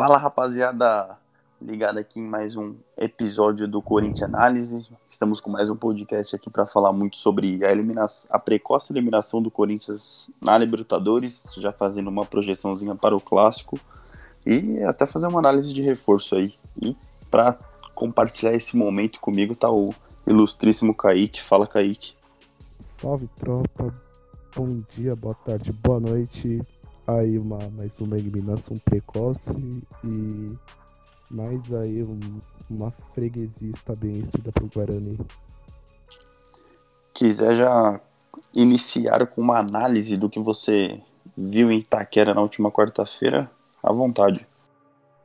Fala rapaziada, ligado aqui em mais um episódio do Corinthians Análise. Estamos com mais um podcast aqui para falar muito sobre a, eliminação, a precoce eliminação do Corinthians na Libertadores, já fazendo uma projeçãozinha para o clássico e até fazer uma análise de reforço aí. E para compartilhar esse momento comigo tá o ilustríssimo Kaique. Fala Kaique. Salve tropa, bom dia, boa tarde, boa noite aí uma, mais uma eliminação precoce e mais aí um, uma freguesia estabelecida para o Guarani. Quiser já iniciar com uma análise do que você viu em Itaquera na última quarta-feira, à vontade.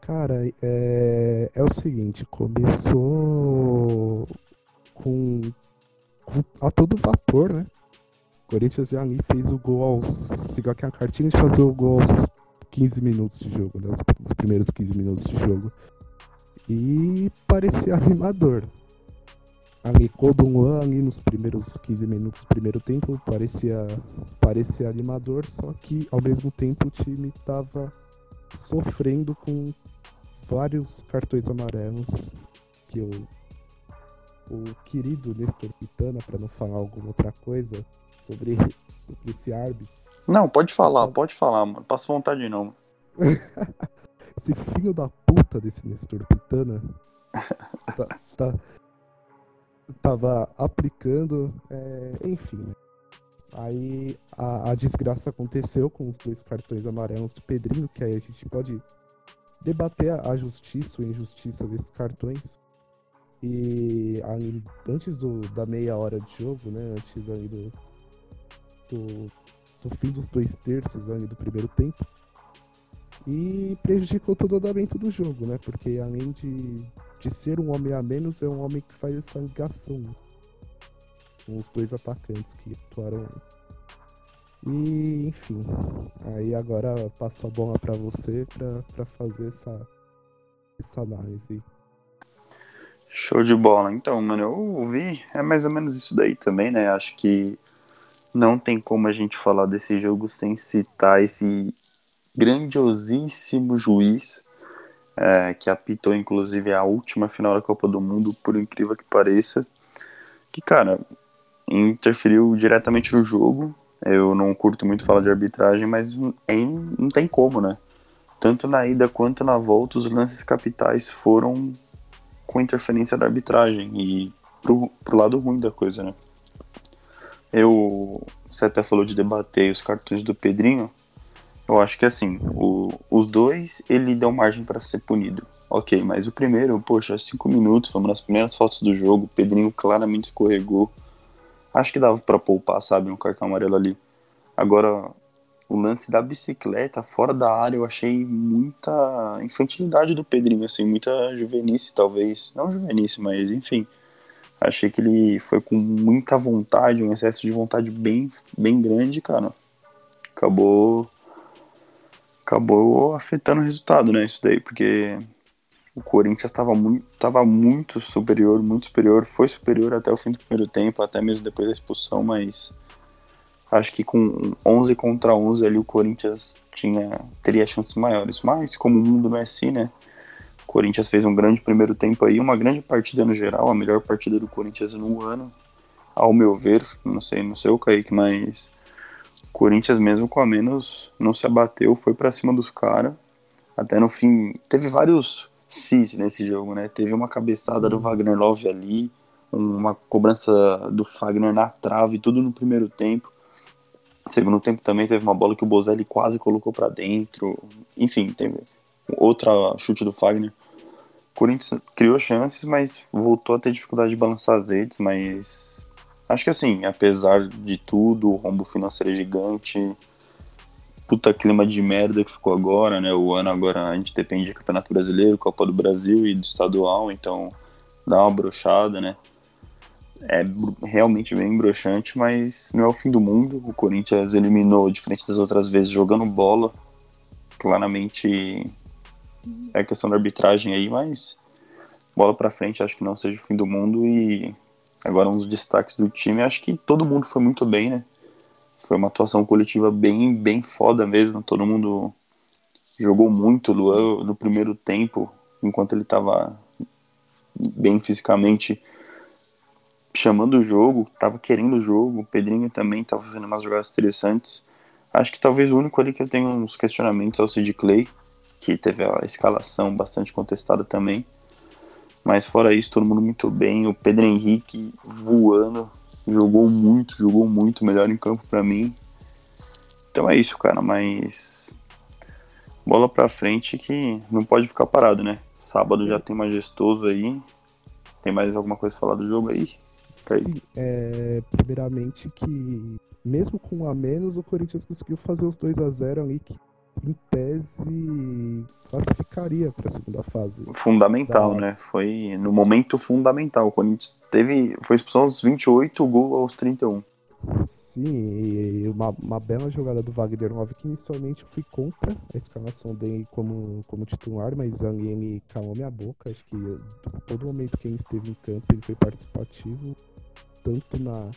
Cara, é, é o seguinte, começou com, com a todo vapor, né? Corinthians já ali fez o gol aos. Seguiu aqui a cartinha de fazer o gol aos 15 minutos de jogo, né? Os primeiros 15 minutos de jogo. E parecia animador. Ali, Kodunwan ali nos primeiros 15 minutos do primeiro tempo parecia, parecia animador, só que ao mesmo tempo o time estava sofrendo com vários cartões amarelos que o, o querido Nestor Pitana, para não falar alguma outra coisa, sobre, sobre esse árbitro. Não, pode falar, pode falar, mano. Passa vontade não. esse filho da puta desse Nestor Pitana tá, tá, tava aplicando, é, enfim, né? Aí a, a, desgraça aconteceu com os dois cartões amarelos do Pedrinho, que aí a gente pode debater a, a justiça ou injustiça desses cartões. E aí, antes do, da meia hora de jogo, né? Antes aí do, do, do fim dos dois terços ali do primeiro tempo. E prejudicou todo o andamento do jogo, né? Porque além de, de ser um homem a menos, é um homem que faz essa ligação com os dois atacantes que atuaram. E enfim, aí agora passo a bola para você para fazer essa, essa análise. Show de bola. Então, mano, eu ouvi, é mais ou menos isso daí também, né? Acho que não tem como a gente falar desse jogo sem citar esse grandiosíssimo juiz é, que apitou inclusive a última final da Copa do Mundo, por incrível que pareça, que cara interferiu diretamente no jogo. Eu não curto muito falar de arbitragem, mas é, não tem como, né? Tanto na ida quanto na volta, os lances capitais foram com interferência da arbitragem e pro, pro lado ruim da coisa, né? Eu, você até falou de debater os cartões do Pedrinho. Eu acho que assim, o, os dois ele deu margem para ser punido. Ok, mas o primeiro, poxa, cinco minutos, foi uma das primeiras fotos do jogo. O Pedrinho claramente escorregou. Acho que dava para poupar, sabe, um cartão amarelo ali. Agora, o lance da bicicleta fora da área, eu achei muita infantilidade do Pedrinho, assim, muita juvenice, talvez. Não juvenice, mas enfim. Achei que ele foi com muita vontade, um excesso de vontade bem, bem grande, cara. Acabou. Acabou afetando o resultado, né? Isso daí, porque o Corinthians estava muito, tava muito superior, muito superior, foi superior até o fim do primeiro tempo, até mesmo depois da expulsão, mas acho que com 11 contra 11 ali o Corinthians tinha teria chances maiores. Mas como o mundo não é assim, né? Corinthians fez um grande primeiro tempo aí, uma grande partida no geral, a melhor partida do Corinthians no ano, ao meu ver. Não sei, não sei o Kaique, mas o Corinthians mesmo com a menos não se abateu, foi para cima dos caras. Até no fim, teve vários cis nesse jogo, né? Teve uma cabeçada do Wagner Love ali, uma cobrança do Fagner na trave, tudo no primeiro tempo. Segundo tempo também teve uma bola que o Bozelli quase colocou para dentro. Enfim, teve outra chute do Fagner. Corinthians criou chances, mas voltou a ter dificuldade de balançar as redes, mas acho que assim, apesar de tudo, o rombo financeiro é gigante, puta clima de merda que ficou agora, né? O ano agora a gente depende de Campeonato Brasileiro, Copa do Brasil e do estadual, então dá uma brochada, né? É realmente bem broxante, mas não é o fim do mundo. O Corinthians eliminou, diferente das outras vezes, jogando bola. Claramente é questão da arbitragem aí, mas bola para frente acho que não seja o fim do mundo e agora uns destaques do time, acho que todo mundo foi muito bem, né? Foi uma atuação coletiva bem, bem foda mesmo, todo mundo jogou muito Luan no primeiro tempo, enquanto ele estava bem fisicamente chamando o jogo, estava querendo o jogo. O Pedrinho também estava fazendo umas jogadas interessantes. Acho que talvez o único ali que eu tenho uns questionamentos é o Sid Clay, que teve a escalação bastante contestada também. Mas fora isso, todo mundo muito bem. O Pedro Henrique voando, jogou muito, jogou muito, melhor em campo para mim. Então é isso, cara, mas bola pra frente que não pode ficar parado, né? Sábado já tem majestoso aí. Tem mais alguma coisa pra falar do jogo aí? Sim, é, primeiramente que mesmo com um a menos, o Corinthians conseguiu fazer os 2 a 0 ali que em tese classificaria para a segunda fase. Fundamental, da... né? Foi no momento fundamental. O Corinthians teve foi expulsão aos 28, gol aos 31. Sim, e uma, uma bela jogada do Wagner Love que inicialmente eu fui contra a escalação dele como, como titular, mas ele calou minha boca. Acho que todo momento que ele esteve em campo ele foi participativo, tanto na,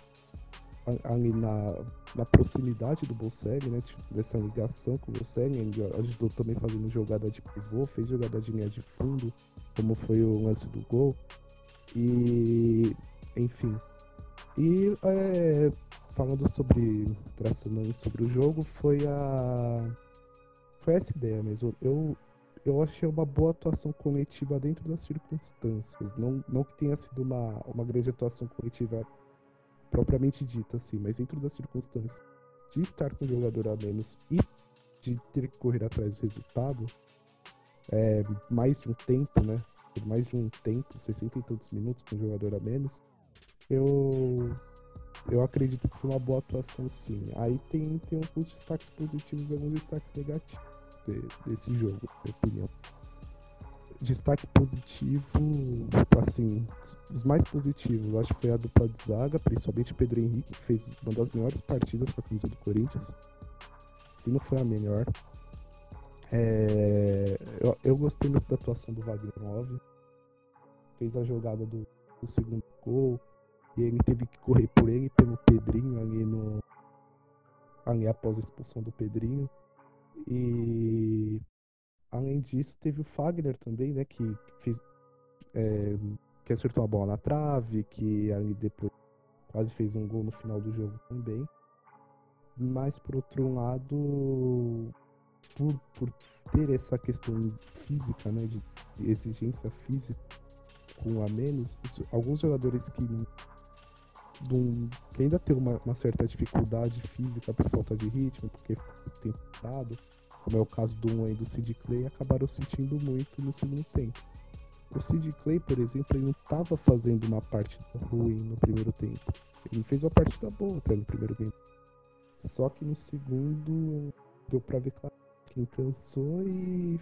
ali na, na proximidade do Bolseg, né? Tipo, dessa ligação com o Bolseg, ele ajudou também fazendo jogada de pivô, fez jogada de linha de fundo, como foi o lance do gol. E enfim. E é, falando sobre traçando sobre o jogo, foi a foi essa ideia mesmo. Eu eu achei uma boa atuação coletiva dentro das circunstâncias. Não, não que tenha sido uma, uma grande atuação coletiva propriamente dita, assim, mas dentro das circunstâncias de estar com o jogador a menos e de ter que correr atrás do resultado, é, mais de um tempo, né? Por mais de um tempo, 60 e tantos minutos com o jogador a menos, eu eu acredito que foi uma boa atuação sim. Aí tem, tem alguns destaques positivos e alguns destaques negativos de, desse jogo, na minha opinião destaque positivo, assim, os mais positivos, acho que foi a dupla de zaga, principalmente Pedro Henrique, que fez uma das melhores partidas com a camisa do Corinthians. Se não foi a melhor. É, eu, eu, gostei muito da atuação do Wagner 9. Fez a jogada do, do, segundo gol. E ele teve que correr por ele pelo Pedrinho ali no. Ali após a expulsão do Pedrinho. E Além disso, teve o Fagner também, né? Que fez. É, que acertou a bola na trave, que ali depois quase fez um gol no final do jogo também. Mas por outro lado, por, por ter essa questão física, né? De exigência física com a menos, alguns jogadores que, um, que ainda tem uma, uma, certa dificuldade física por falta de ritmo, porque ficou tempo parado como é o caso do 1 e do Sid Clay, acabaram sentindo muito no segundo tempo. O Sid Clay, por exemplo, ele não estava fazendo uma partida ruim no primeiro tempo. Ele fez uma partida boa até no primeiro tempo. Só que no segundo deu pra ver claro que cansou e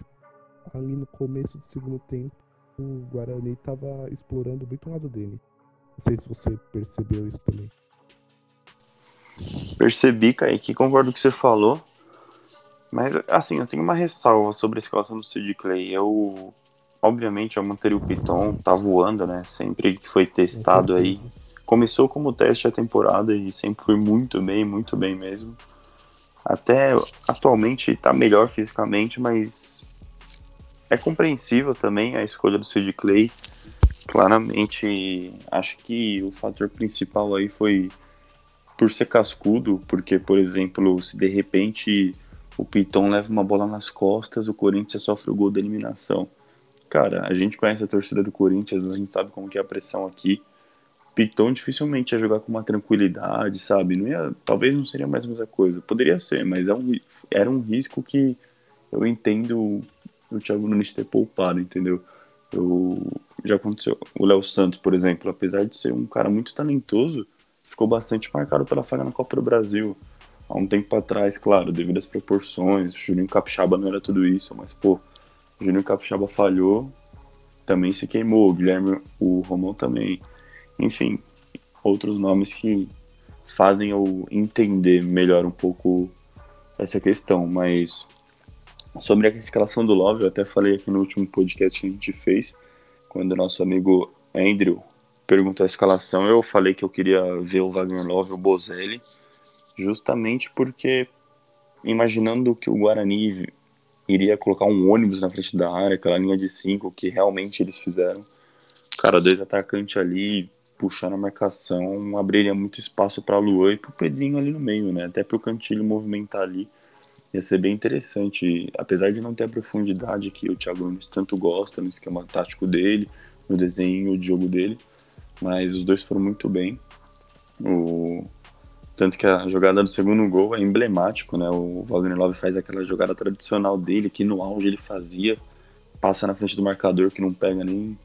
ali no começo do segundo tempo o Guarani estava explorando muito o lado dele. Não sei se você percebeu isso também. Percebi, Kaique, concordo com o que você falou. Mas, assim, eu tenho uma ressalva sobre a escalação do Sid Clay. Eu, obviamente, eu manteria o Piton, tá voando, né? Sempre que foi testado aí. Começou como teste a temporada e sempre foi muito bem, muito bem mesmo. Até atualmente tá melhor fisicamente, mas é compreensível também a escolha do Sid Clay. Claramente, acho que o fator principal aí foi por ser cascudo, porque, por exemplo, se de repente o Piton leva uma bola nas costas, o Corinthians sofre o gol da eliminação. Cara, a gente conhece a torcida do Corinthians, a gente sabe como que é a pressão aqui. Piton dificilmente ia jogar com uma tranquilidade, sabe? Não ia, talvez não seria mais a mesma coisa. Poderia ser, mas é um, era um risco que eu entendo o Thiago Nunes ter poupado, entendeu? Eu, já aconteceu. O Léo Santos, por exemplo, apesar de ser um cara muito talentoso, ficou bastante marcado pela falha na Copa do Brasil há um tempo atrás, claro, devido às proporções, o Juninho Capixaba não era tudo isso, mas pô, o Juninho Capixaba falhou, também se queimou, o Guilherme, o Romão também, enfim, outros nomes que fazem eu entender melhor um pouco essa questão, mas sobre a escalação do Love, eu até falei aqui no último podcast que a gente fez, quando nosso amigo Andrew perguntou a escalação, eu falei que eu queria ver o Wagner Love e o Bozelli, justamente porque imaginando que o Guarani iria colocar um ônibus na frente da área, aquela linha de cinco que realmente eles fizeram. Cara, dois atacantes ali puxando a marcação abriria muito espaço para Luan e para o Pedrinho ali no meio, né? Até para o Cantilho movimentar ali. Ia ser bem interessante, apesar de não ter a profundidade que o Thiago Nunes tanto gosta no esquema tático dele, no desenho de jogo dele, mas os dois foram muito bem. O... Tanto que a jogada do segundo gol é emblemático, né? O Wagner Love faz aquela jogada tradicional dele, que no auge ele fazia, passa na frente do marcador que não pega nem,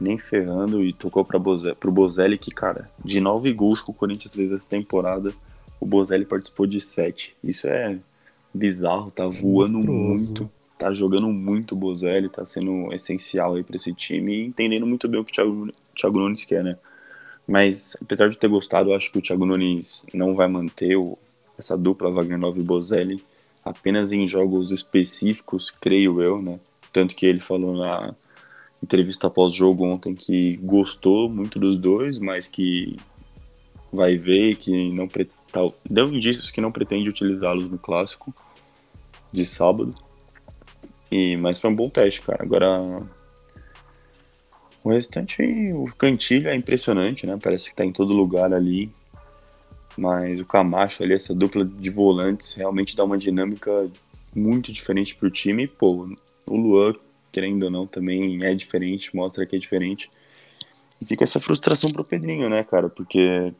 nem ferrando e tocou para o Bozelli, que, cara, de nove gols que o Corinthians fez essa temporada, o Bozelli participou de sete. Isso é bizarro, tá voando Monstruoso. muito, tá jogando muito o Bozelli, tá sendo essencial aí para esse time e entendendo muito bem o que o Thiago, Thiago Nunes quer, né? Mas, apesar de ter gostado, eu acho que o Thiago Nunes não vai manter o, essa dupla Wagner Nova e Bozelli apenas em jogos específicos, creio eu, né? Tanto que ele falou na entrevista pós-jogo ontem que gostou muito dos dois, mas que vai ver que não tal, deu indícios que não pretende utilizá-los no clássico de sábado. E mas foi um bom teste, cara. Agora o restante, o Cantilho é impressionante, né? Parece que tá em todo lugar ali. Mas o Camacho ali, essa dupla de volantes, realmente dá uma dinâmica muito diferente pro time. E, pô, o Luan, querendo ou não, também é diferente, mostra que é diferente. E fica essa frustração pro Pedrinho, né, cara? Porque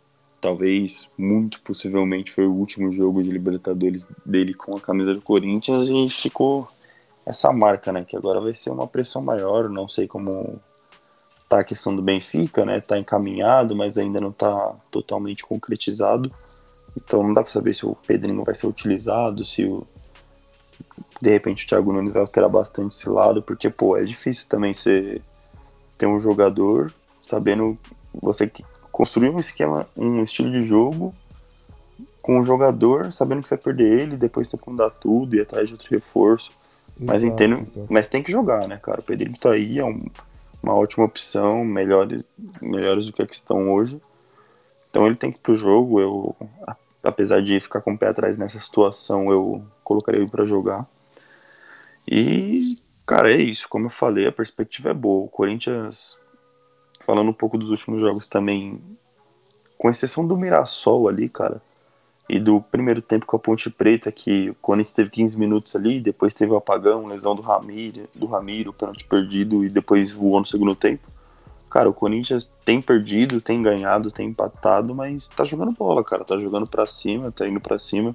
talvez, muito possivelmente, foi o último jogo de Libertadores dele com a camisa do Corinthians e ficou essa marca, né? Que agora vai ser uma pressão maior. Não sei como tá a questão do Benfica, né? Tá encaminhado, mas ainda não tá totalmente concretizado. Então não dá para saber se o Pedrinho vai ser utilizado, se o de repente o Thiago Nunes vai alterar bastante esse lado, porque pô, é difícil também ser ter um jogador sabendo você construir um esquema, um estilo de jogo com um jogador sabendo que você vai perder ele, depois ter que mudar tudo e atrás de outro reforço. Mas entendo, mas tem que jogar, né, cara? O Pedrinho tá aí, é um uma ótima opção, melhores, melhores do que a que estão hoje. Então ele tem que ir pro jogo. Eu, apesar de ficar com o pé atrás nessa situação, eu colocaria ele para jogar. E, cara, é isso. Como eu falei, a perspectiva é boa. O Corinthians, falando um pouco dos últimos jogos também, com exceção do Mirassol ali, cara, e do primeiro tempo com a Ponte Preta, que o Corinthians teve 15 minutos ali, depois teve o apagão, lesão do Ramiro, do Ramiro, pênalti perdido e depois voou no segundo tempo. Cara, o Corinthians tem perdido, tem ganhado, tem empatado, mas tá jogando bola, cara, tá jogando para cima, tá indo para cima.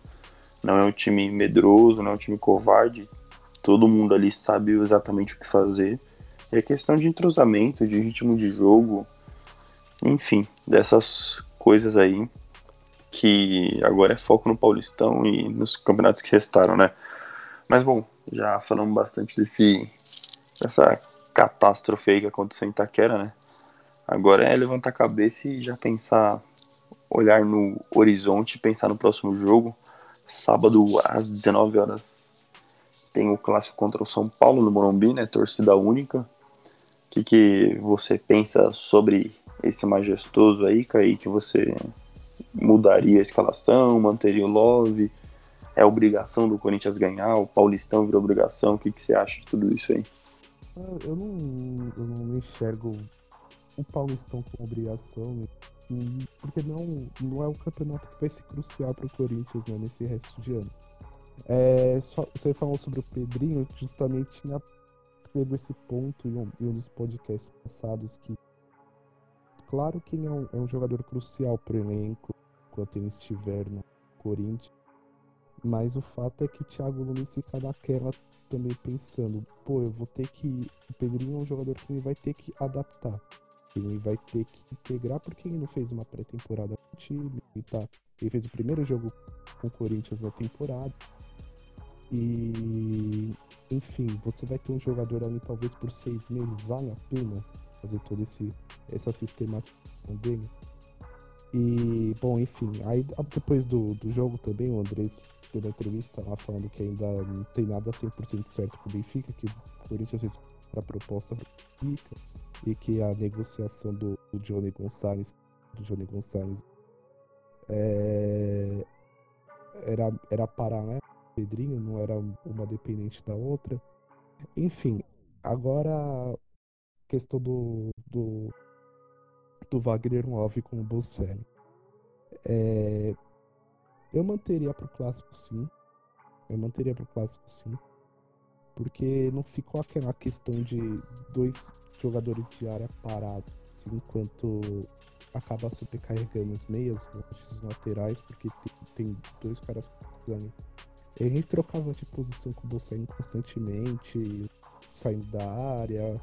Não é um time medroso, não é um time covarde. Todo mundo ali sabe exatamente o que fazer. É questão de entrosamento, de ritmo de jogo, enfim, dessas coisas aí que agora é foco no Paulistão e nos campeonatos que restaram, né? Mas bom, já falamos bastante desse dessa catástrofe aí que aconteceu em Itaquera, né? Agora é levantar a cabeça e já pensar, olhar no horizonte, pensar no próximo jogo. Sábado às 19 horas tem o clássico contra o São Paulo no Morumbi, né? Torcida única. O que, que você pensa sobre esse majestoso aí, Kaique? Que você mudaria a escalação, manteria o Love? É obrigação do Corinthians ganhar? O Paulistão virou obrigação? O que, que você acha de tudo isso aí? Eu não, eu não enxergo o Paulistão como obrigação, né? porque não, não é o campeonato que vai ser crucial para o Corinthians né, nesse resto de ano. É, só, você falou sobre o Pedrinho, justamente tinha pego esse ponto em um, dos podcasts passados que claro que é um, é um jogador crucial para o elenco enquanto ele estiver no Corinthians. Mas o fato é que o Thiago Nunes fica naquela também pensando, pô, eu vou ter que. O Pedrinho é um jogador que ele vai ter que adaptar. Ele vai ter que integrar porque ele não fez uma pré-temporada com o time. Ele, tá, ele fez o primeiro jogo com o Corinthians na temporada. E enfim, você vai ter um jogador ali talvez por seis meses, vale a pena fazer toda esse, essa sistematização dele. E, bom, enfim, aí depois do, do jogo também, o Andrés deu uma entrevista lá falando que ainda não tem nada 100% certo com o Benfica, que o Corinthians fez a proposta do e que a negociação do, do Johnny Gonçalves, do Johnny Gonçalves é, era, era parar, né? Pedrinho, não era uma dependente da outra. Enfim, agora questão do, do, do Wagner Love com o Bocelli. É, eu manteria pro clássico sim. Eu manteria pro clássico sim. Porque não ficou aquela questão de dois jogadores de área parados, assim, enquanto acaba sobrecarregando os meias, os laterais, porque tem, tem dois caras. Ele trocava de posição com o constantemente, saindo da área,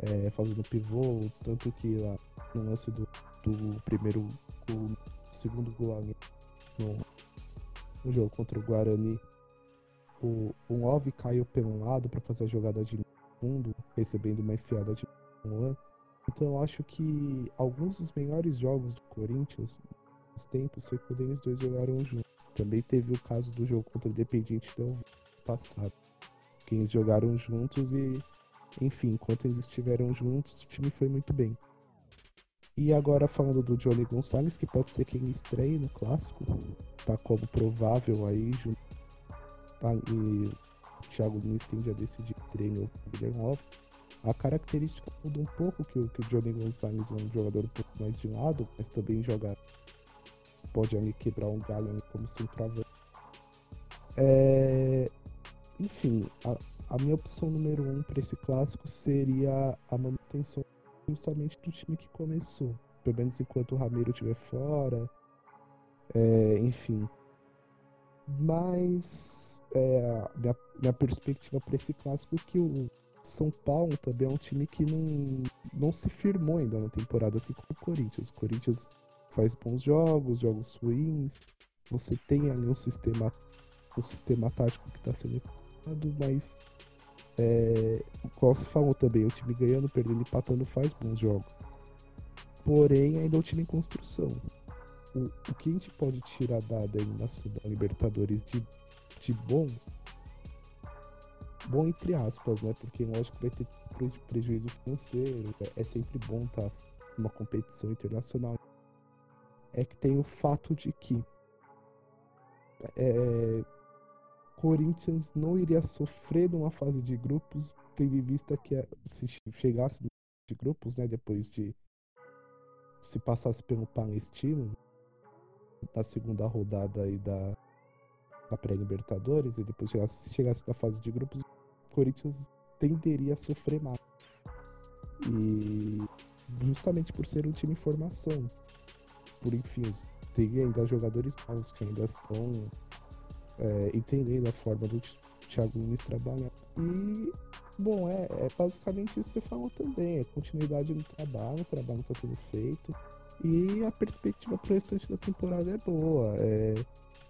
é, fazendo pivô, tanto que lá no lance do, do primeiro gol, segundo gol no, no jogo contra o Guarani, o, o Love caiu pelo lado para fazer a jogada de fundo, recebendo uma enfiada de Luan. Então eu acho que alguns dos melhores jogos do Corinthians nos tempos foi quando eles dois jogaram juntos. Também teve o caso do jogo contra o Independiente do passado. Que eles jogaram juntos e enfim, enquanto eles estiveram juntos, o time foi muito bem. E agora falando do Johnny Gonçalves, que pode ser quem estreie no clássico, tá como provável aí, tá, e o Thiago Nunes tem já decidido treino o Guilherme Love. A característica muda um pouco, que, que o Johnny Gonçalves é um jogador um pouco mais de lado, mas também joga. Pode ali quebrar um galho como centroavante. É, enfim, a, a minha opção número um para esse clássico seria a manutenção justamente do time que começou. Pelo menos enquanto o Ramiro estiver fora. É, enfim. Mas é, minha, minha perspectiva para esse clássico é que o São Paulo também é um time que não, não se firmou ainda na temporada, assim como o Corinthians. O Corinthians faz bons jogos, jogos ruins. Você tem ali um sistema, um sistema tático que está sendo mas é, qual se falou também, o time ganhando, perdendo, empatando faz bons jogos. Porém, ainda é um time em construção. O, o que a gente pode tirar da, da Libertadores de, de bom, bom entre aspas, né? Porque lógico vai ter prejuízo financeiro, é, é sempre bom estar tá numa competição internacional. É que tem o fato de que é, Corinthians não iria sofrer numa fase de grupos, tendo em vista que eh, se chegasse de grupos, né, depois de se passasse pelo Palestino na segunda rodada aí da, da pré-libertadores e depois chegasse, se chegasse na fase de grupos, Corinthians tenderia a sofrer mais. E justamente por ser um time em formação, por enfim, tem ainda jogadores novos que ainda estão é, entendendo a forma do Thiago Nunes trabalhar. E, bom, é, é, basicamente isso que você falou também: é continuidade no trabalho, o trabalho está sendo feito. E a perspectiva para o restante da temporada é boa. É,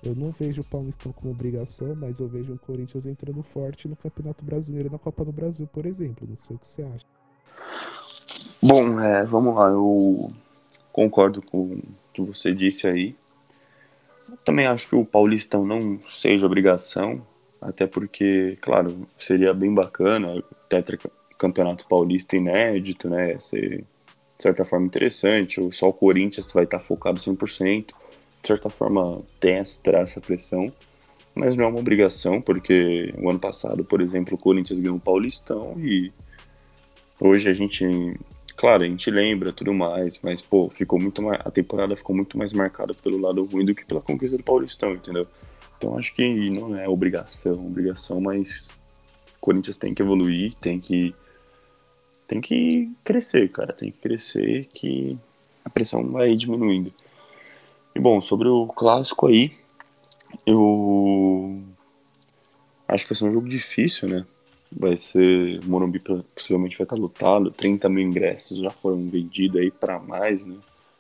eu não vejo o Paulistão como obrigação, mas eu vejo o Corinthians entrando forte no Campeonato Brasileiro e na Copa do Brasil, por exemplo. Não sei o que você acha. Bom, é, vamos lá. Eu concordo com o que você disse aí. Também acho que o Paulistão não seja obrigação, até porque, claro, seria bem bacana, tetra campeonato paulista inédito, né? Ser, de certa forma, interessante. Só o Corinthians vai estar focado 100%. De certa forma, tem essa, essa pressão, mas não é uma obrigação, porque o ano passado, por exemplo, o Corinthians ganhou o Paulistão e hoje a gente Claro, a gente lembra tudo mais, mas, pô, ficou muito mais. A temporada ficou muito mais marcada pelo lado ruim do que pela conquista do Paulistão, entendeu? Então acho que não é obrigação, obrigação, mas o Corinthians tem que evoluir, tem que. Tem que crescer, cara. Tem que crescer que a pressão vai diminuindo. E bom, sobre o clássico aí, eu acho que vai ser um jogo difícil, né? Vai ser Morumbi possivelmente vai estar lotado, 30 mil ingressos já foram vendidos aí para mais, né?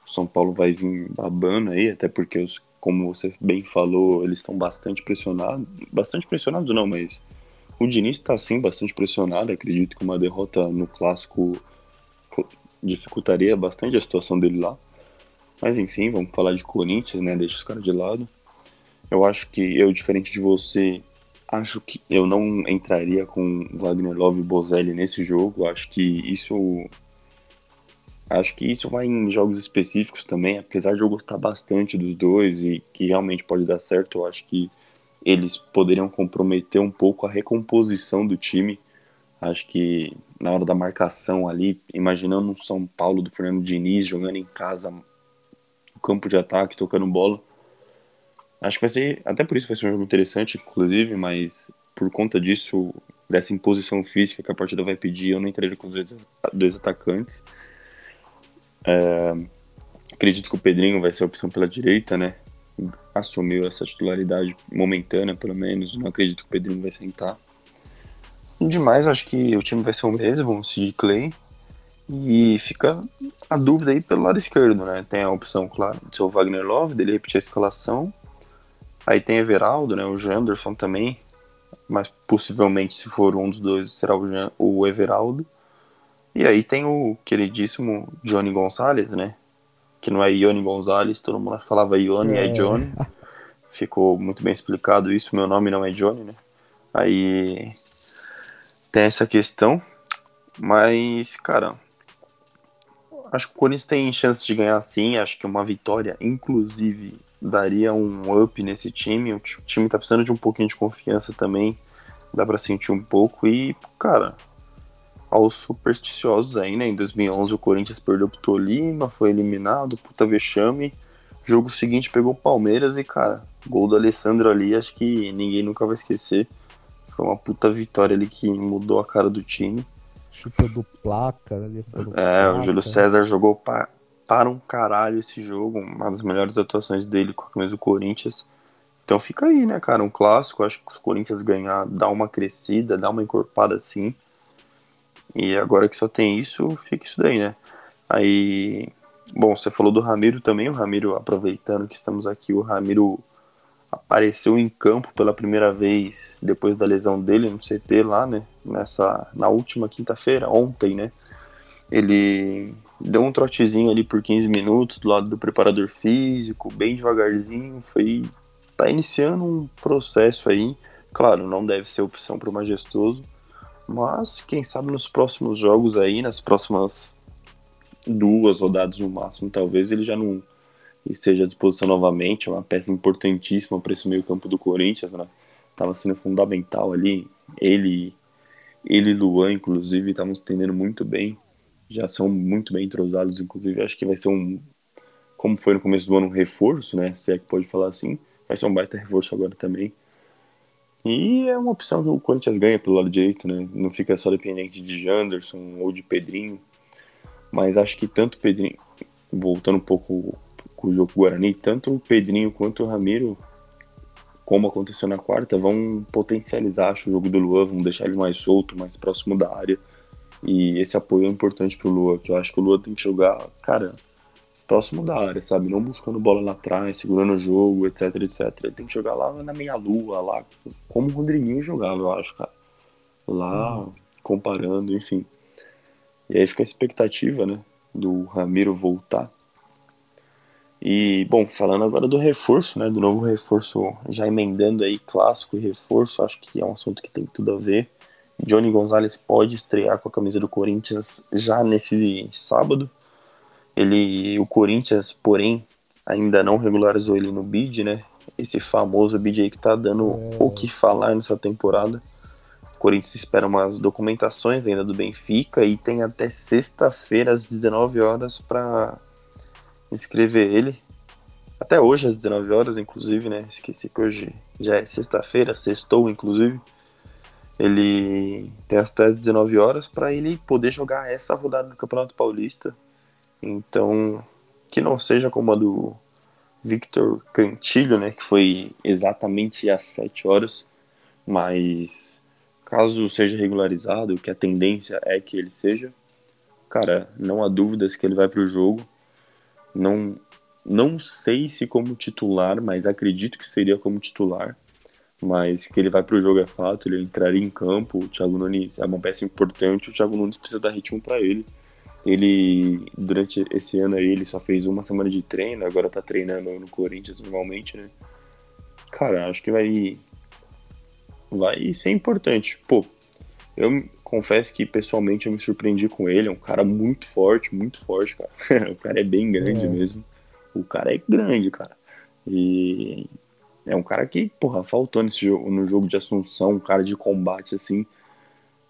O São Paulo vai vir babando aí, até porque os, como você bem falou, eles estão bastante pressionados, bastante pressionados não, mas o Diniz está sim bastante pressionado, acredito que uma derrota no clássico dificultaria bastante a situação dele lá. Mas enfim, vamos falar de Corinthians, né? Deixa os caras de lado. Eu acho que eu, diferente de você, Acho que eu não entraria com Wagner Love e Bozelli nesse jogo. Acho que isso. Acho que isso vai em jogos específicos também, apesar de eu gostar bastante dos dois e que realmente pode dar certo, eu acho que eles poderiam comprometer um pouco a recomposição do time. Acho que na hora da marcação ali, imaginando um São Paulo do Fernando Diniz jogando em casa, campo de ataque, tocando bola. Acho que vai ser, até por isso vai ser um jogo interessante, inclusive, mas por conta disso, dessa imposição física que a partida vai pedir, eu não entraria com os dois, dois atacantes. É, acredito que o Pedrinho vai ser a opção pela direita, né? Assumiu essa titularidade momentânea, pelo menos. Não acredito que o Pedrinho vai sentar. Demais, acho que o time vai ser o mesmo, o Sid Clay. E fica a dúvida aí pelo lado esquerdo, né? Tem a opção, claro, de ser o Wagner Love, dele repetir a escalação. Aí tem Everaldo, né? O Janderson também. Mas possivelmente, se for um dos dois, será o, o Everaldo. E aí tem o queridíssimo Johnny Gonzalez, né? Que não é Ione Gonzalez, todo mundo falava Ione, é, é Johnny. Ficou muito bem explicado isso, meu nome não é Johnny, né? Aí tem essa questão. Mas, cara, acho que o Corinthians tem chance de ganhar sim. Acho que uma vitória, inclusive, daria um up nesse time. O time tá precisando de um pouquinho de confiança também. Dá para sentir um pouco. E, cara, aos supersticiosos aí, né? Em 2011 o Corinthians perdeu pro Tolima, foi eliminado, puta vexame. Jogo seguinte pegou o Palmeiras e, cara, gol do Alessandro ali, acho que ninguém nunca vai esquecer. Foi uma puta vitória ali que mudou a cara do time. Chupa do placa ali. É, o Júlio César jogou pra, para um caralho esse jogo, uma das melhores atuações dele com a camisa do Corinthians. Então fica aí, né, cara, um clássico. Acho que os Corinthians ganhar, dá uma crescida, dá uma encorpada assim. E agora que só tem isso, fica isso daí, né? Aí, bom, você falou do Ramiro também, o Ramiro, aproveitando que estamos aqui, o Ramiro apareceu em campo pela primeira vez depois da lesão dele no CT lá, né? Nessa, na última quinta-feira, ontem, né? Ele deu um trotezinho ali por 15 minutos do lado do preparador físico, bem devagarzinho, foi tá iniciando um processo aí. Claro, não deve ser opção para o majestoso, mas quem sabe nos próximos jogos aí, nas próximas duas rodadas no máximo, talvez ele já não esteja à disposição novamente. É uma peça importantíssima para esse meio-campo do Corinthians, né? Tava sendo fundamental ali. Ele, ele e Luan, inclusive, estavam entendendo muito bem. Já são muito bem entrosados, inclusive. Acho que vai ser um, como foi no começo do ano, um reforço, né? Se é que pode falar assim. Vai ser um baita reforço agora também. E é uma opção que o Corinthians ganha pelo lado direito, né? Não fica só dependente de Janderson ou de Pedrinho. Mas acho que tanto Pedrinho, voltando um pouco com o jogo Guarani, tanto o Pedrinho quanto o Ramiro, como aconteceu na quarta, vão potencializar acho, o jogo do Luan, vão deixar ele mais solto, mais próximo da área. E esse apoio é importante pro Luan, que eu acho que o Luan tem que jogar, cara, próximo da área, sabe? Não buscando bola lá atrás, segurando o jogo, etc, etc. Ele tem que jogar lá na meia-lua, lá, como o Rodriguinho jogava, eu acho, cara. Lá, uhum. comparando, enfim. E aí fica a expectativa, né, do Ramiro voltar. E, bom, falando agora do reforço, né, do novo reforço, já emendando aí clássico e reforço, acho que é um assunto que tem tudo a ver. Johnny Gonzalez pode estrear com a camisa do Corinthians já nesse sábado, ele, o Corinthians, porém, ainda não regularizou ele no bid, né? Esse famoso bid aí que tá dando é. o que falar nessa temporada. O Corinthians espera umas documentações ainda do Benfica e tem até sexta-feira às 19 horas para inscrever ele. Até hoje às 19 horas, inclusive, né? Esqueci que hoje já é sexta-feira, sextou, inclusive. Ele tem até às 19 horas para ele poder jogar essa rodada do Campeonato Paulista então, que não seja como a do Victor Cantilho, né, que foi exatamente às 7 horas, mas caso seja regularizado, que a tendência é que ele seja, cara, não há dúvidas que ele vai para o jogo. Não, não sei se como titular, mas acredito que seria como titular. Mas que ele vai para o jogo é fato, ele entraria em campo. O Thiago Nunes é uma peça importante, o Thiago Nunes precisa dar ritmo para ele. Ele, durante esse ano aí, ele só fez uma semana de treino, agora tá treinando no Corinthians normalmente, né? Cara, acho que vai. Vai ser importante. Pô, eu confesso que pessoalmente eu me surpreendi com ele. É um cara muito forte, muito forte, cara. o cara é bem grande é. mesmo. O cara é grande, cara. E É um cara que, porra, faltou nesse jogo, no jogo de Assunção, um cara de combate, assim.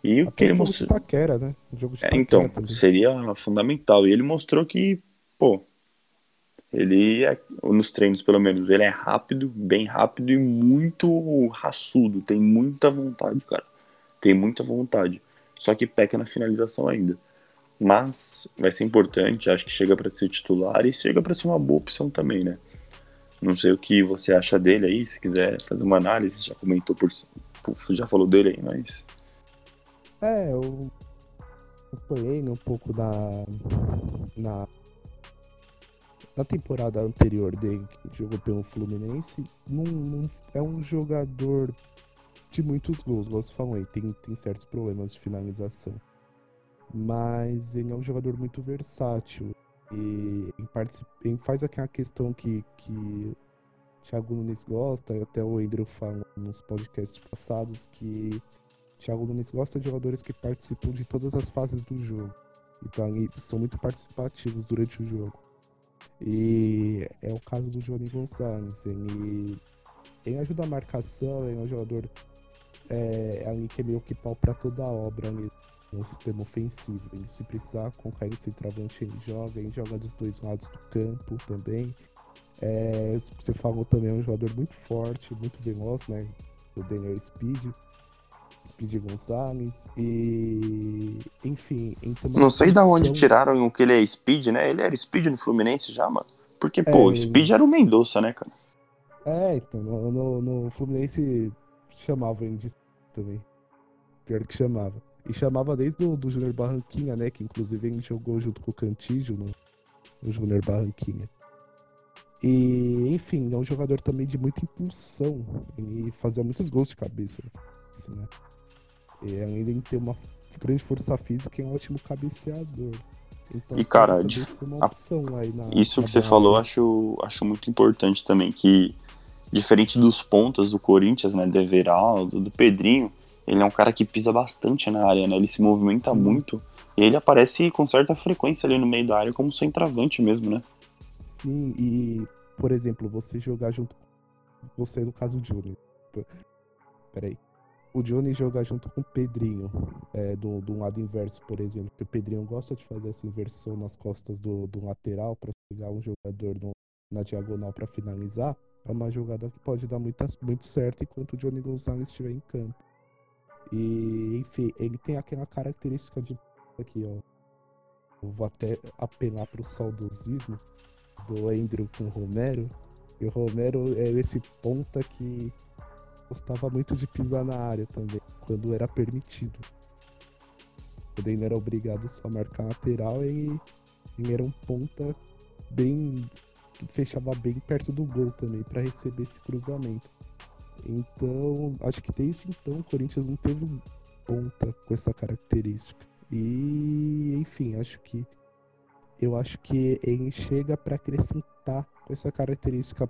E o que ele mostrou. Taquera, né? jogo de é, então, também. seria fundamental. E ele mostrou que, pô, ele é, nos treinos pelo menos, ele é rápido, bem rápido e muito raçudo, tem muita vontade, cara. Tem muita vontade. Só que peca na finalização ainda. Mas vai ser importante, acho que chega para ser titular e chega para ser uma boa opção também, né? Não sei o que você acha dele aí, se quiser fazer uma análise, já comentou por, já falou dele aí, mas é, eu acompanhei um pouco da na na temporada anterior dele, que jogou pelo Fluminense, não, não, é um jogador de muitos gols, como você falou tem, tem certos problemas de finalização. Mas ele é um jogador muito versátil. E em, em faz aquela questão que, que Thiago Nunes gosta, e até o Andrew fala nos podcasts passados, que Thiago Nunes gosta de jogadores que participam de todas as fases do jogo. Então, são muito participativos durante o jogo. E é o caso do Johnny Gonçalves. Ele, ele ajuda a marcação, ele é um jogador é, ali que é meio que pau pra toda a obra ali, no sistema ofensivo. Ele, se precisar, com o Caio centroavante, ele joga, ele joga dos dois lados do campo também. É, você falou também, é um jogador muito forte, muito veloz, né? O Daniel Speed. Speed Gonçalves e enfim, então Não sei da onde tiraram o que ele é Speed, né? Ele era Speed no Fluminense já, mano. Porque, pô, é, Speed era o Mendonça, né, cara? É, então, no, no, no Fluminense chamava ele de também. Pior que chamava. E chamava desde o do Júnior Barranquinha, né? Que inclusive ele jogou junto com o Cantígio no, no Júnior Barranquinha. E, enfim, é um jogador também de muita impulsão. Ele fazia muitos gols de cabeça. Assim, né? E além de ter uma grande força física, é um ótimo cabeceador. Então, e cara, de, na, isso na que você falou, acho, acho muito importante também, que diferente dos pontas do Corinthians, né, do Everaldo, do Pedrinho, ele é um cara que pisa bastante na área, né, ele se movimenta Sim. muito, e ele aparece com certa frequência ali no meio da área como centroavante mesmo, né. Sim, e, por exemplo, você jogar junto, você no caso de Júnior, peraí, o Johnny jogar junto com o Pedrinho, é, do, do lado inverso, por exemplo, que o Pedrinho gosta de fazer essa inversão nas costas do, do lateral para chegar um jogador no, na diagonal para finalizar, é uma jogada que pode dar muito, muito certo enquanto o Johnny Gonzalez estiver em campo. E, enfim, ele tem aquela característica de. Aqui, ó. Eu vou até apelar pro saudosismo do Andrew com o Romero. E o Romero é esse ponta que gostava muito de pisar na área também, quando era permitido. Quando ele era obrigado só a marcar lateral e ele era um ponta bem. que fechava bem perto do gol também para receber esse cruzamento. Então, acho que desde então o Corinthians não teve ponta com essa característica. E, enfim, acho que eu acho que ele chega para acrescentar com essa característica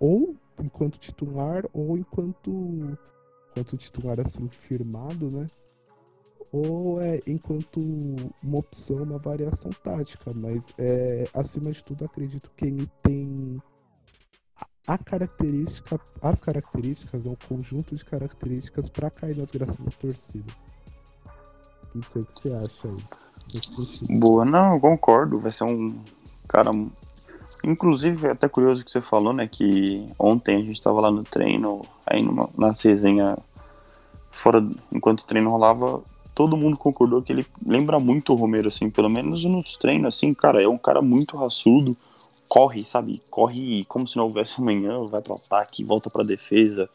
ou enquanto titular ou enquanto, enquanto titular assim firmado, né? Ou é enquanto uma opção, uma variação tática, mas é, acima de tudo acredito que ele tem a característica, as características, é um conjunto de características para cair nas graças da torcida. Não sei o que você acha aí. Boa, não, eu concordo. Vai ser um cara Inclusive, é até curioso que você falou, né, que ontem a gente estava lá no treino, aí numa, na resenha, fora, enquanto o treino rolava, todo mundo concordou que ele lembra muito o Romero, assim, pelo menos nos treinos, assim, cara, é um cara muito raçudo, corre, sabe, corre como se não houvesse amanhã, vai pro ataque, volta pra defesa,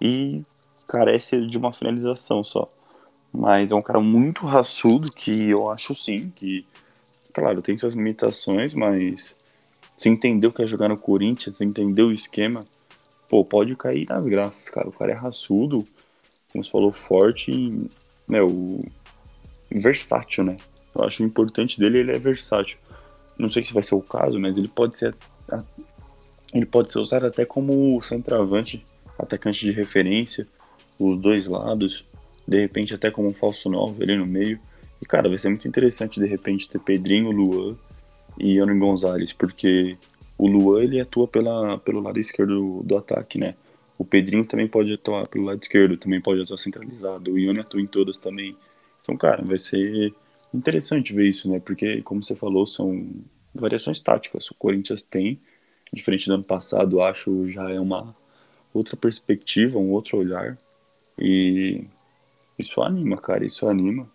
e carece de uma finalização só. Mas é um cara muito raçudo que eu acho sim que, claro, tem suas limitações, mas se entendeu que é jogar no Corinthians, se entendeu o esquema, pô, pode cair nas graças, cara. O cara é raçudo, como você falou, forte e, meu, versátil, né? Eu acho importante dele, ele é versátil. Não sei se vai ser o caso, mas ele pode ser ele pode ser usado até como centroavante, atacante de referência, os dois lados, de repente até como um falso novo ali no meio. E cara, vai ser muito interessante de repente ter Pedrinho, Luan e Yoni Gonzalez, porque o Luan ele atua pela, pelo lado esquerdo do, do ataque, né? O Pedrinho também pode atuar pelo lado esquerdo, também pode atuar centralizado. O Ione atua em todas também. Então, cara, vai ser interessante ver isso, né? Porque, como você falou, são variações táticas. O Corinthians tem, diferente do ano passado, acho já é uma outra perspectiva, um outro olhar. E isso anima, cara, isso anima.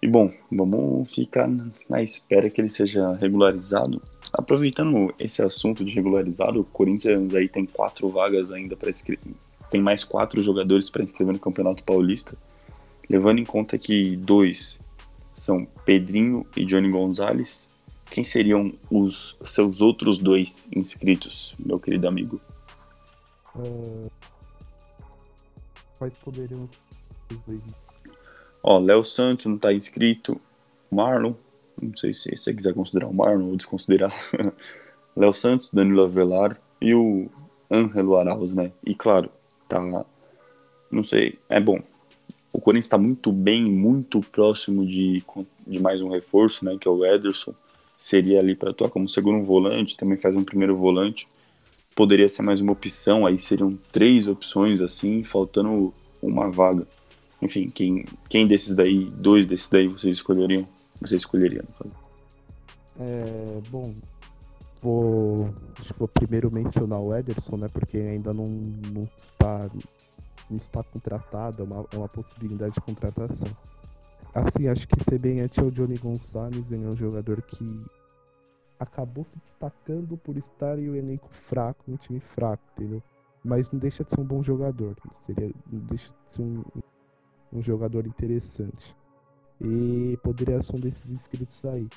E bom, vamos ficar na espera que ele seja regularizado. Aproveitando esse assunto de regularizado, o Corinthians aí tem quatro vagas ainda para inscrever. Tem mais quatro jogadores para inscrever no Campeonato Paulista. Levando em conta que dois são Pedrinho e Johnny Gonzalez, quem seriam os seus outros dois inscritos, meu querido amigo? Uh, quais poderiam os dois Ó, Léo Santos não tá inscrito. Marlon, não sei se você quiser considerar o Marlon ou desconsiderar. Léo Santos, Danilo Avelar e o Angelo Arauz, né? E claro, tá. Não sei, é bom. O Corinthians está muito bem, muito próximo de, de mais um reforço, né? Que é o Ederson. Seria ali para atuar como segundo volante, também faz um primeiro volante. Poderia ser mais uma opção, aí seriam três opções assim, faltando uma vaga. Enfim, quem, quem desses daí, dois desses daí vocês escolheriam? Você escolheria, É, bom, vou, vou primeiro mencionar o Ederson, né? Porque ainda não, não está não está contratado, é uma, é uma possibilidade de contratação. Assim, acho que semelhante ao Johnny Gonçalves, ele é um jogador que acabou se destacando por estar em um elenco fraco, um time fraco, entendeu? Mas não deixa de ser um bom jogador, seria, não deixa de ser um, um jogador interessante. E poderia ser um desses inscritos aí.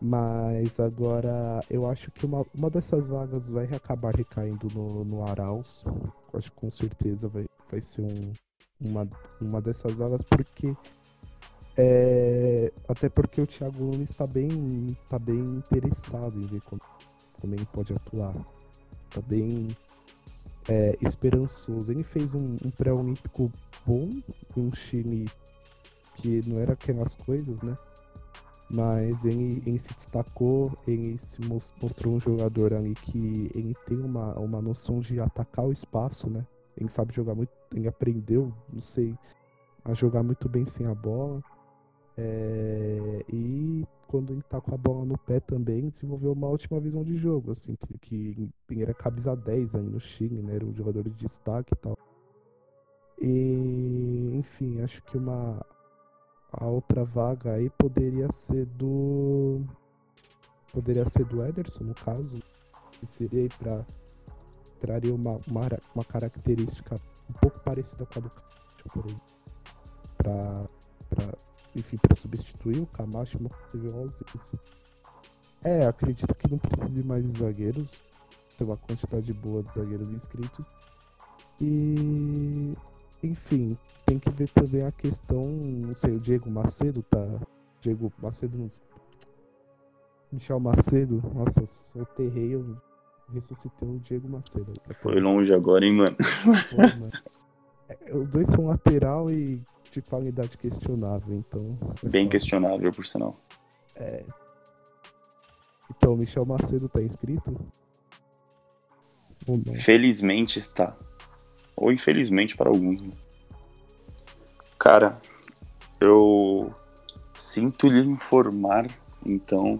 Mas agora eu acho que uma, uma dessas vagas vai acabar recaindo no, no Arauz. Acho que com certeza vai, vai ser um, uma, uma dessas vagas, porque. É, até porque o Thiago Nunes está bem, tá bem interessado em ver como, como ele pode atuar. Está bem é, esperançoso. Ele fez um, um pré-olímpico bom, um Chile que não era aquelas coisas, né? Mas ele, ele se destacou, ele se mostrou um jogador ali que ele tem uma, uma noção de atacar o espaço, né? Ele sabe jogar muito, ele aprendeu, não sei, a jogar muito bem sem a bola. É, e quando ele tá com a bola no pé também, desenvolveu uma ótima visão de jogo, assim, que, que ele era camisa 10 aí no Chile, né? Era um jogador de destaque e tal. E, enfim, acho que uma a outra vaga aí poderia ser do poderia ser do Ederson, no caso, que seria aí para traria uma, uma, uma característica um pouco parecida com a do Camacho, por exemplo, para enfim, para substituir o Camacho, uma possível. É, acredito que não precise mais de zagueiros, tem uma quantidade boa de zagueiros inscritos. E enfim, tem que ver também a questão, não sei, o Diego Macedo tá. Diego Macedo não Michel Macedo, nossa, eu soterrei, eu ressuscitei o Diego Macedo. Foi longe agora, hein, mano? Foi, mano. É, os dois são lateral e de qualidade questionável, então. Bem questionável, por sinal. É. Então, Michel Macedo tá inscrito? Felizmente está. Ou infelizmente para alguns. Né? Cara, eu sinto lhe informar, então,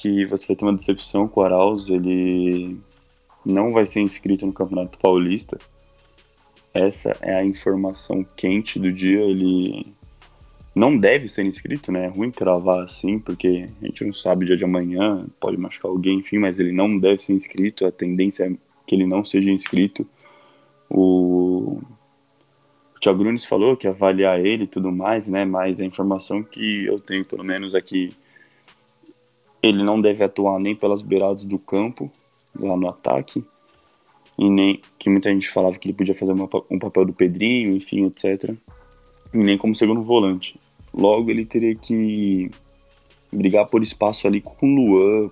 que você vai ter uma decepção com o Arauz. Ele não vai ser inscrito no Campeonato Paulista. Essa é a informação quente do dia. Ele não deve ser inscrito, né? É ruim cravar assim, porque a gente não sabe o dia de amanhã, pode machucar alguém, enfim, mas ele não deve ser inscrito. A tendência é que ele não seja inscrito. O, o Thiago falou que avaliar ele e tudo mais, né? Mas a informação que eu tenho, pelo menos, é que ele não deve atuar nem pelas beiradas do campo, lá no ataque, e nem que muita gente falava que ele podia fazer uma, um papel do Pedrinho, enfim, etc. E nem como segundo volante. Logo, ele teria que brigar por espaço ali com o Luan.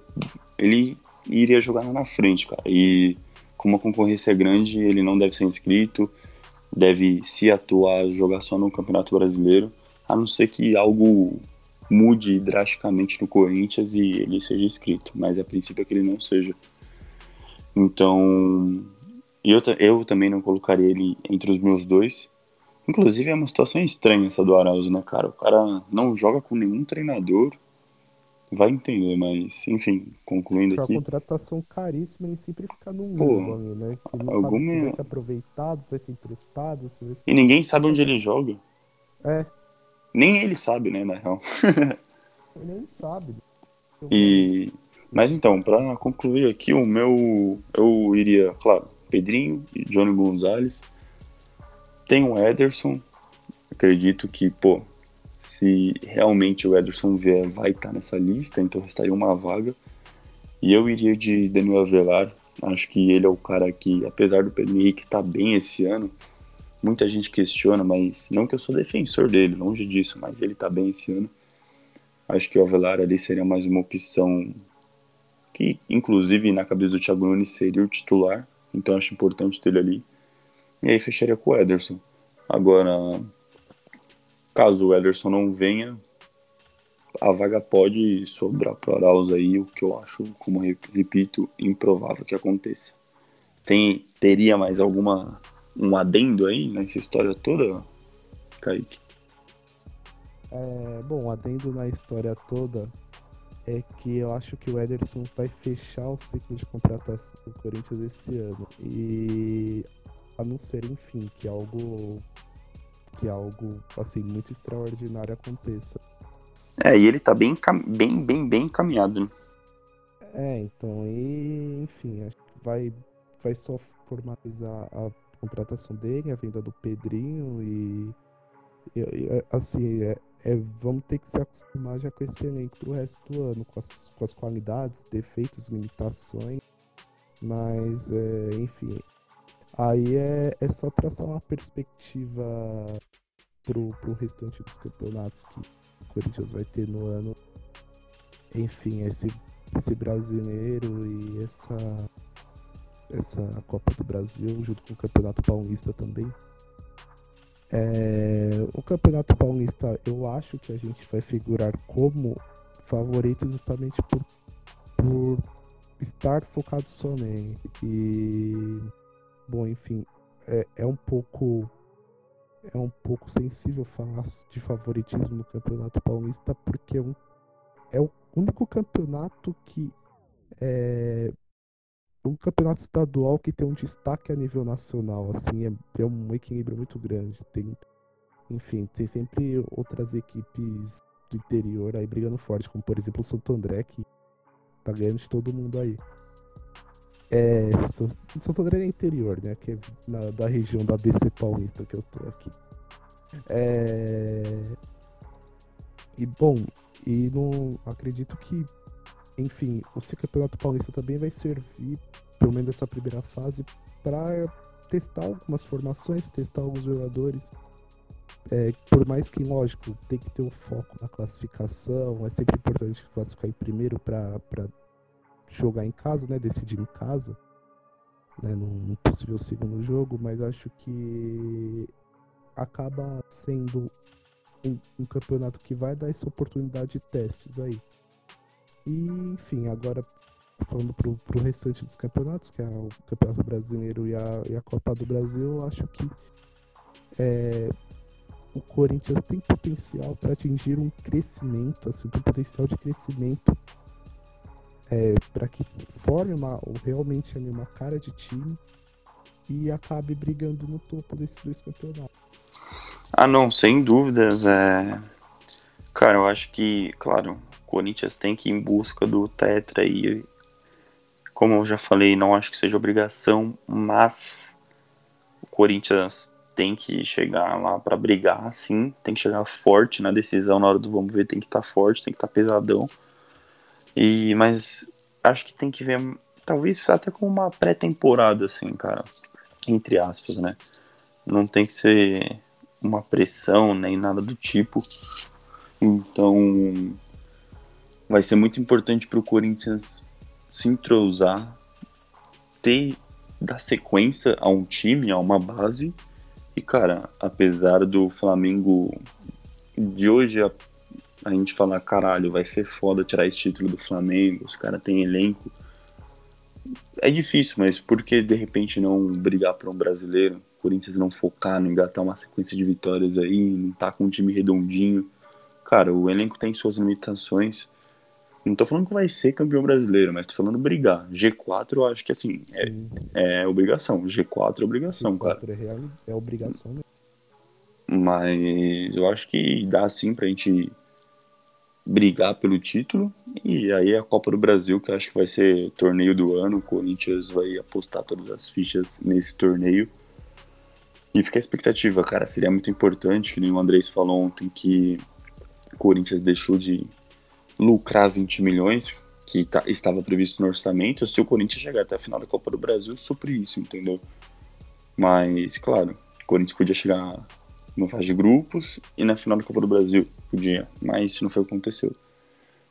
Ele iria jogar na frente, cara. E como a concorrência é grande, ele não deve ser inscrito, deve se atuar, jogar só no Campeonato Brasileiro, a não ser que algo mude drasticamente no Corinthians e ele seja inscrito, mas a princípio é que ele não seja. Então, eu, eu também não colocaria ele entre os meus dois. Inclusive é uma situação estranha essa do Arauz, né, cara? O cara não joga com nenhum treinador, Vai entender, mas enfim, concluindo é aqui. uma contratação caríssima e sempre fica num limbo, né? Que não alguma... sabe se vai ser aproveitado, se vai ser emprestado. Se vai ser... E ninguém sabe onde ele joga. É. Nem ele sabe, né, na real. ele nem sabe. E. Mas então, para concluir aqui, o meu. Eu iria, claro, Pedrinho e Johnny Gonzalez. Tem o Ederson. Acredito que, pô, se realmente o Ederson vier, vai estar tá nessa lista, então restaria uma vaga. E eu iria de Daniel Avelar. Acho que ele é o cara que, apesar do Pedro Henrique estar tá bem esse ano, muita gente questiona, mas não que eu sou defensor dele, longe disso, mas ele está bem esse ano. Acho que o Avelar ali seria mais uma opção que, inclusive, na cabeça do Thiago Nunes seria o titular, então acho importante ter ele ali. E aí fecharia com o Ederson. Agora, Caso o Ederson não venha, a vaga pode sobrar para o Arauz aí, o que eu acho, como repito, improvável que aconteça. Tem, teria mais alguma um adendo aí nessa história toda, Kaique? É, bom, adendo na história toda é que eu acho que o Ederson vai fechar o ciclo de contratação do Corinthians esse ano. E a não ser, enfim, que algo que algo assim muito extraordinário aconteça. É, e ele tá bem, bem, bem, bem encaminhado, né? É, então, e, enfim, acho que vai, vai só formalizar a contratação dele, a venda do Pedrinho e, e, e assim, é, é, vamos ter que se acostumar já com esse elenco pro resto do ano, com as, com as qualidades, defeitos, limitações, mas, é, enfim, Aí é, é só traçar uma perspectiva pro, pro restante dos campeonatos que o Corinthians vai ter no ano. Enfim, esse, esse brasileiro e essa, essa Copa do Brasil, junto com o Campeonato Paulista também. É, o Campeonato Paulista, eu acho que a gente vai figurar como favorito justamente por, por estar focado só nele. E Bom, enfim, é, é um pouco é um pouco sensível falar de favoritismo no Campeonato Paulista porque é, um, é o único campeonato que é um campeonato estadual que tem um destaque a nível nacional, assim, é, é um equilíbrio muito grande. Tem, enfim, tem sempre outras equipes do interior aí brigando forte, como por exemplo o Santo André, que tá ganhando de todo mundo aí. É, Santo André é interior, né? Que é na, da região da ABC Paulista que eu tô aqui. É... E bom, e não acredito que, enfim, o Campeonato Paulista também vai servir, pelo menos essa primeira fase, para testar algumas formações, testar alguns jogadores. É, por mais que, lógico, tem que ter um foco na classificação, é sempre importante classificar em primeiro para jogar em casa, né? Decidir em casa, né? Num possível segundo jogo, mas acho que acaba sendo um, um, campeonato que vai dar essa oportunidade de testes aí. E, enfim, agora falando pro, pro restante dos campeonatos, que é o Campeonato Brasileiro e a, e a Copa do Brasil, acho que é, o Corinthians tem potencial para atingir um crescimento, assim, um potencial de crescimento é, para que forme uma, realmente uma cara de time e acabe brigando no topo desses dois campeonatos. Ah, não, sem dúvidas. É... Cara, eu acho que, claro, Corinthians tem que ir em busca do Tetra e, como eu já falei, não acho que seja obrigação, mas o Corinthians tem que chegar lá para brigar, sim, tem que chegar forte na decisão na hora do vamos ver, tem que estar tá forte, tem que estar tá pesadão. E, mas acho que tem que ver, talvez até com uma pré-temporada, assim, cara. Entre aspas, né? Não tem que ser uma pressão nem nada do tipo. Então, vai ser muito importante para o Corinthians se entrosar, ter dar sequência a um time, a uma base. E, cara, apesar do Flamengo de hoje a, a gente falar, caralho, vai ser foda tirar esse título do Flamengo, os caras têm elenco. É difícil, mas por que de repente não brigar para um brasileiro? Corinthians não focar, não engatar uma sequência de vitórias aí, não tá com um time redondinho. Cara, o elenco tem suas limitações. Não tô falando que vai ser campeão brasileiro, mas tô falando brigar. G4 eu acho que assim, é, é obrigação. G4 é obrigação, G4 cara. É, real, é obrigação mesmo. Mas eu acho que dá sim pra gente brigar pelo título. E aí a Copa do Brasil, que eu acho que vai ser torneio do ano. O Corinthians vai apostar todas as fichas nesse torneio. E fica a expectativa, cara. Seria muito importante, que nem o Andrés falou ontem, que o Corinthians deixou de lucrar 20 milhões, que tá, estava previsto no orçamento. Se o Corinthians chegar até a final da Copa do Brasil, supre isso, entendeu? Mas, claro, o Corinthians podia chegar na fase de grupos e na final da Copa do Brasil. Podia, mas isso não foi o que aconteceu.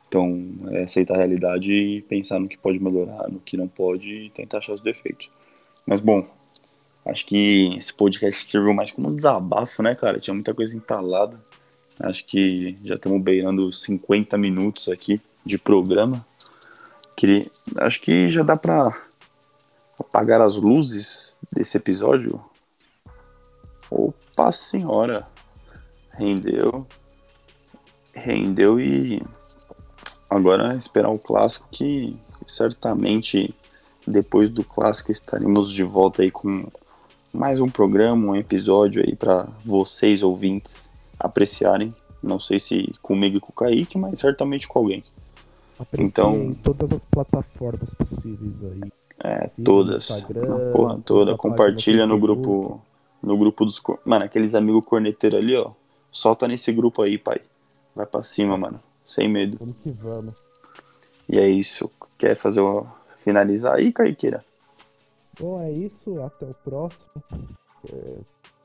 Então, é aceitar a realidade e pensar no que pode melhorar, no que não pode e tentar achar os defeitos. Mas, bom, acho que esse podcast serviu mais como um desabafo, né, cara? Tinha muita coisa entalada. Acho que já estamos beirando 50 minutos aqui de programa. Queria, acho que já dá para apagar as luzes desse episódio. Opa senhora, rendeu, rendeu e agora esperar o clássico que certamente depois do clássico estaremos de volta aí com mais um programa, um episódio aí para vocês ouvintes apreciarem. Não sei se comigo e com o Kaique, mas certamente com alguém. então em todas as plataformas possíveis aí. É, todas. Instagram, porra toda. Compartilha no grupo no grupo dos. Mano, aqueles amigos corneteiros ali, ó. Solta nesse grupo aí, pai. Vai pra cima, mano. Sem medo. Vamos que vamos. E é isso. Quer fazer o. finalizar aí, Kaiqueira? Bom, é isso. Até o próximo. É,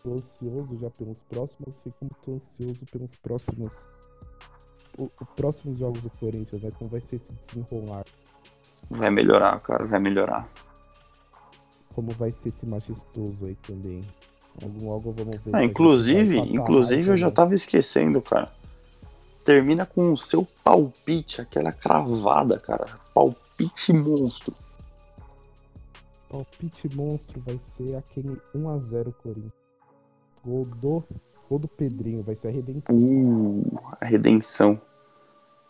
tô ansioso já pelos próximos. Sei como tô ansioso pelos próximos. O, o próximos jogos do Corinthians, né? Como vai ser esse desenrolar. Vai melhorar, cara. Vai melhorar. Como vai ser esse majestoso aí também. Logo vamos ver. Ah, inclusive, inclusive eu já tava esquecendo, cara. Termina com o seu palpite, aquela cravada, cara. Palpite monstro. Palpite monstro vai ser aquele 1x0 Corinthians. Gol do, gol do Pedrinho, vai ser a redenção. Uh, a redenção.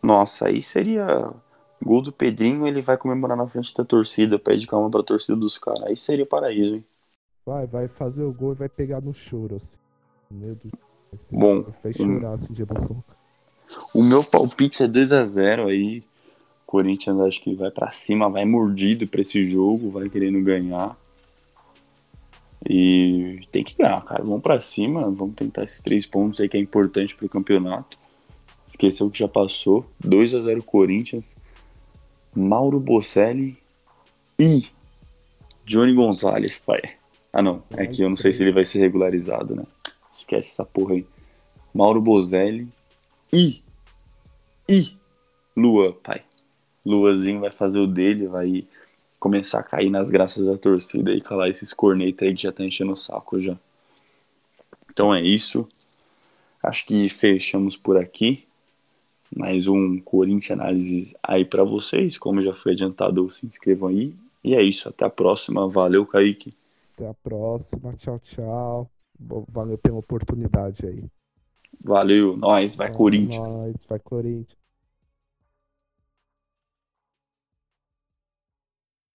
Nossa, aí seria. Gol do Pedrinho, ele vai comemorar na frente da torcida, pede calma pra torcida dos caras. Aí seria paraíso, hein? Vai, vai fazer o gol e vai pegar no choro, assim. Meu Deus. Bom. Vai chorar, assim, de emoção. O meu palpite é 2x0 aí. Corinthians acho que vai para cima, vai mordido para esse jogo, vai querendo ganhar. E tem que ganhar, cara. Vamos para cima, vamos tentar esses três pontos aí que é importante pro campeonato. Esqueceu que já passou. 2 a 0 Corinthians. Mauro Bocelli e Johnny Gonzalez, pai. Ah, não. É que eu não sei se ele vai ser regularizado, né? Esquece essa porra aí. Mauro Bozelli e. E. Lua, pai. Luazinho vai fazer o dele, vai começar a cair nas graças da torcida e calar esses cornetas aí que já tá enchendo o saco já. Então é isso. Acho que fechamos por aqui. Mais um Corinthians Análises aí para vocês. Como já foi adiantado, se inscrevam aí. E é isso. Até a próxima. Valeu, Kaique. Até a próxima. Tchau, tchau. Valeu pela oportunidade aí. Valeu. Nós. Vai, Corinthians. Nós. Vai, Corinthians.